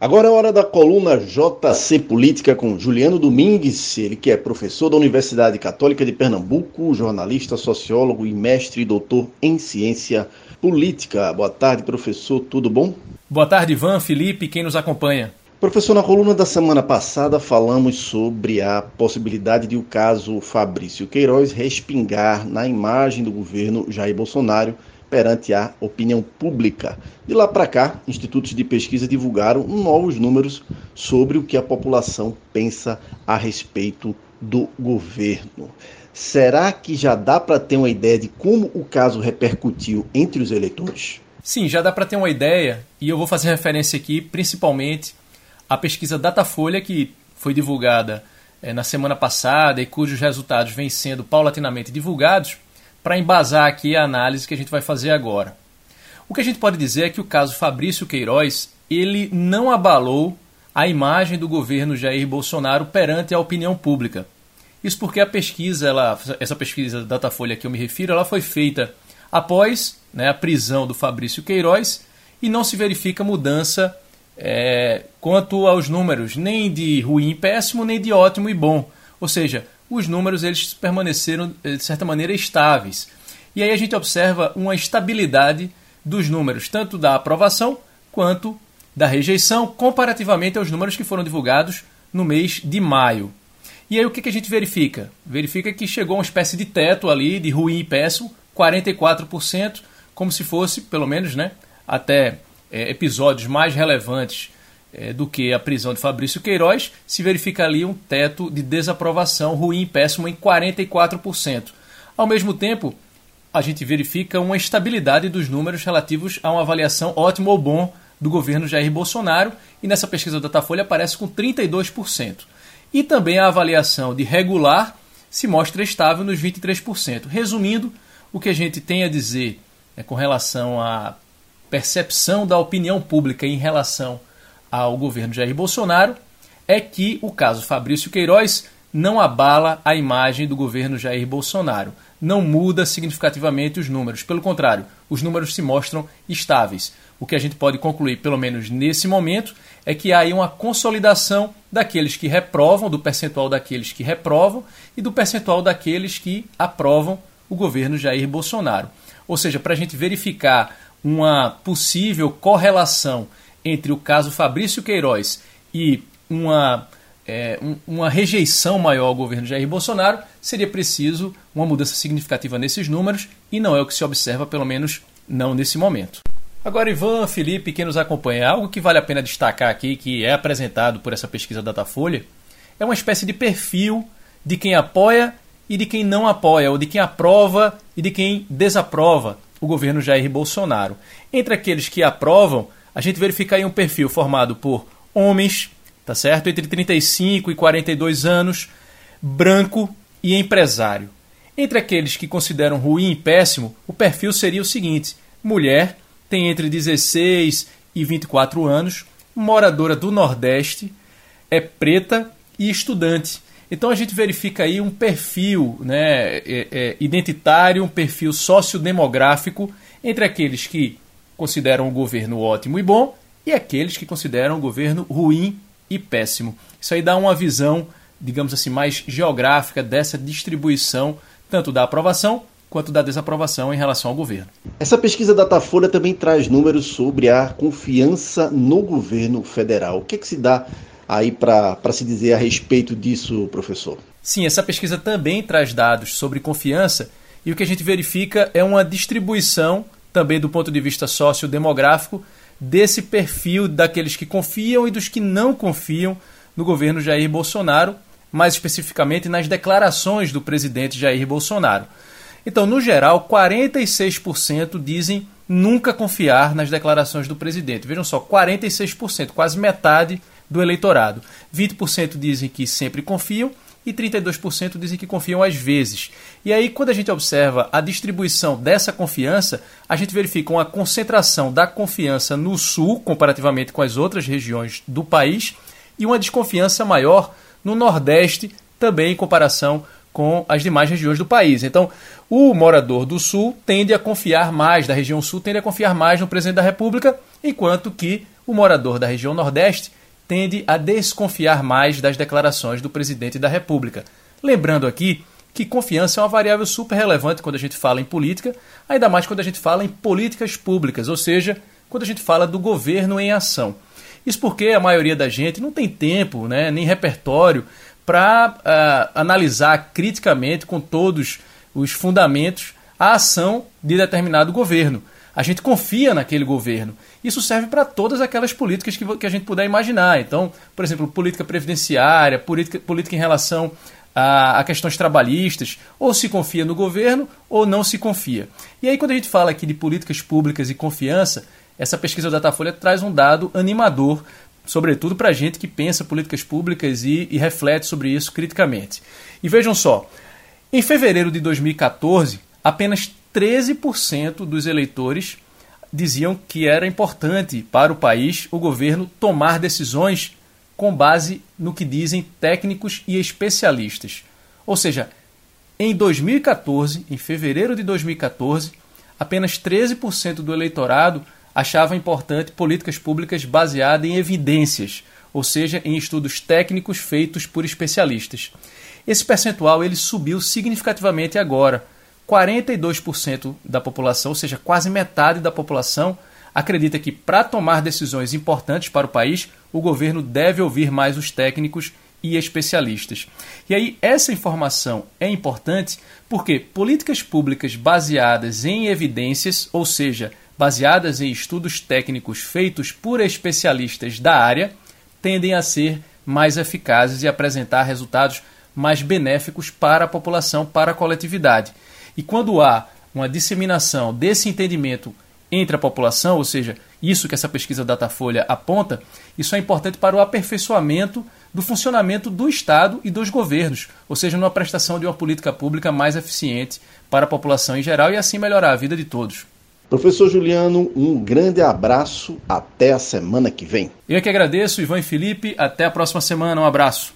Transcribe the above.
Agora é hora da coluna JC Política com Juliano Domingues, ele que é professor da Universidade Católica de Pernambuco, jornalista, sociólogo e mestre e doutor em ciência política. Boa tarde, professor, tudo bom? Boa tarde, Ivan, Felipe, quem nos acompanha. Professor, na coluna da semana passada falamos sobre a possibilidade de o caso Fabrício Queiroz respingar na imagem do governo Jair Bolsonaro perante a opinião pública. De lá para cá, institutos de pesquisa divulgaram novos números sobre o que a população pensa a respeito do governo. Será que já dá para ter uma ideia de como o caso repercutiu entre os eleitores? Sim, já dá para ter uma ideia, e eu vou fazer referência aqui principalmente à pesquisa Datafolha, que foi divulgada é, na semana passada e cujos resultados vêm sendo paulatinamente divulgados para embasar aqui a análise que a gente vai fazer agora. O que a gente pode dizer é que o caso Fabrício Queiroz ele não abalou a imagem do governo Jair Bolsonaro perante a opinião pública. Isso porque a pesquisa, ela, essa pesquisa da Datafolha que eu me refiro, ela foi feita após né, a prisão do Fabrício Queiroz e não se verifica mudança é, quanto aos números, nem de ruim e péssimo, nem de ótimo e bom. Ou seja, os números eles permaneceram eh, de certa maneira estáveis. E aí a gente observa uma estabilidade dos números, tanto da aprovação quanto da rejeição, comparativamente aos números que foram divulgados no mês de maio. E aí o que, a gente verifica? Verifica que chegou uma espécie de teto ali, de ruim e péssimo, 44%, como se fosse, pelo menos, né, até é, episódios mais relevantes é, do que a prisão de Fabrício Queiroz, se verifica ali um teto de desaprovação ruim e péssimo em 44%. Ao mesmo tempo, a gente verifica uma estabilidade dos números relativos a uma avaliação ótimo ou bom do governo Jair Bolsonaro, e nessa pesquisa da Datafolha aparece com 32%. E também a avaliação de regular se mostra estável nos 23%. Resumindo, o que a gente tem a dizer é, com relação à percepção da opinião pública em relação ao governo Jair Bolsonaro é que o caso Fabrício Queiroz não abala a imagem do governo Jair Bolsonaro, não muda significativamente os números. Pelo contrário, os números se mostram estáveis. O que a gente pode concluir, pelo menos nesse momento, é que há aí uma consolidação daqueles que reprovam, do percentual daqueles que reprovam e do percentual daqueles que aprovam o governo Jair Bolsonaro. Ou seja, para a gente verificar uma possível correlação entre o caso Fabrício Queiroz e uma, é, um, uma rejeição maior ao governo Jair Bolsonaro, seria preciso uma mudança significativa nesses números e não é o que se observa, pelo menos não nesse momento. Agora, Ivan, Felipe, quem nos acompanha, algo que vale a pena destacar aqui, que é apresentado por essa pesquisa Datafolha, é uma espécie de perfil de quem apoia e de quem não apoia, ou de quem aprova e de quem desaprova o governo Jair Bolsonaro. Entre aqueles que aprovam, a gente verifica aí um perfil formado por homens, tá certo? Entre 35 e 42 anos, branco e empresário. Entre aqueles que consideram ruim e péssimo, o perfil seria o seguinte: mulher, tem entre 16 e 24 anos, moradora do Nordeste, é preta e estudante. Então a gente verifica aí um perfil né, é, é, identitário, um perfil sociodemográfico entre aqueles que consideram o governo ótimo e bom e aqueles que consideram o governo ruim e péssimo. Isso aí dá uma visão, digamos assim, mais geográfica dessa distribuição tanto da aprovação quanto da desaprovação em relação ao governo. Essa pesquisa da Datafolha também traz números sobre a confiança no governo federal. O que, é que se dá aí para se dizer a respeito disso, professor? Sim, essa pesquisa também traz dados sobre confiança e o que a gente verifica é uma distribuição também do ponto de vista sociodemográfico, desse perfil daqueles que confiam e dos que não confiam no governo Jair Bolsonaro, mais especificamente nas declarações do presidente Jair Bolsonaro. Então, no geral, 46% dizem nunca confiar nas declarações do presidente. Vejam só, 46%, quase metade do eleitorado. 20% dizem que sempre confiam e 32% dizem que confiam às vezes. E aí, quando a gente observa a distribuição dessa confiança, a gente verifica uma concentração da confiança no sul, comparativamente com as outras regiões do país, e uma desconfiança maior no nordeste, também em comparação com as demais regiões do país. Então, o morador do sul tende a confiar mais, da região sul tende a confiar mais no presidente da República, enquanto que o morador da região Nordeste tende a desconfiar mais das declarações do presidente da República. Lembrando aqui que confiança é uma variável super relevante quando a gente fala em política, ainda mais quando a gente fala em políticas públicas, ou seja, quando a gente fala do governo em ação. Isso porque a maioria da gente não tem tempo, né, nem repertório para uh, ah, analisar criticamente, com todos os fundamentos, a ação de determinado governo. A gente confia naquele governo. Isso serve para todas aquelas políticas que, que a gente puder imaginar. Então, por exemplo, política previdenciária, política, política em relação a, a, questões trabalhistas, ou se confia no governo ou não se confia. E aí, quando a gente fala aqui de políticas públicas e confiança, essa pesquisa do Datafolha traz um dado animador, sobretudo para a gente que pensa políticas públicas e, e reflete sobre isso criticamente. E vejam só, em fevereiro de 2014, apenas 13% dos eleitores diziam que era importante para o país o governo tomar decisões com base no que dizem técnicos e especialistas. Ou seja, em 2014, em fevereiro de 2014, apenas 13% do eleitorado achava importante políticas públicas baseadas em evidências, ou seja, em estudos técnicos feitos por especialistas. Esse percentual ele subiu significativamente agora. 42% da população, ou seja, quase metade da população, acredita que para tomar decisões importantes para o país, o governo deve ouvir mais os técnicos e especialistas. E aí, essa informação é importante porque políticas públicas baseadas em evidências, ou seja, baseadas em estudos técnicos feitos por especialistas da área, tendem a ser mais eficazes e apresentar resultados mais benéficos para a população, para a coletividade. E quando há uma disseminação desse entendimento entre a população, ou seja, isso que essa pesquisa Datafolha aponta, isso é importante para o aperfeiçoamento do funcionamento do Estado e dos governos, ou seja, numa prestação de uma política pública mais eficiente para a população em geral e assim melhorar a vida de todos. Professor Juliano, um grande abraço. Até a semana que vem. Eu é que agradeço, Ivan e Felipe. Até a próxima semana. Um abraço.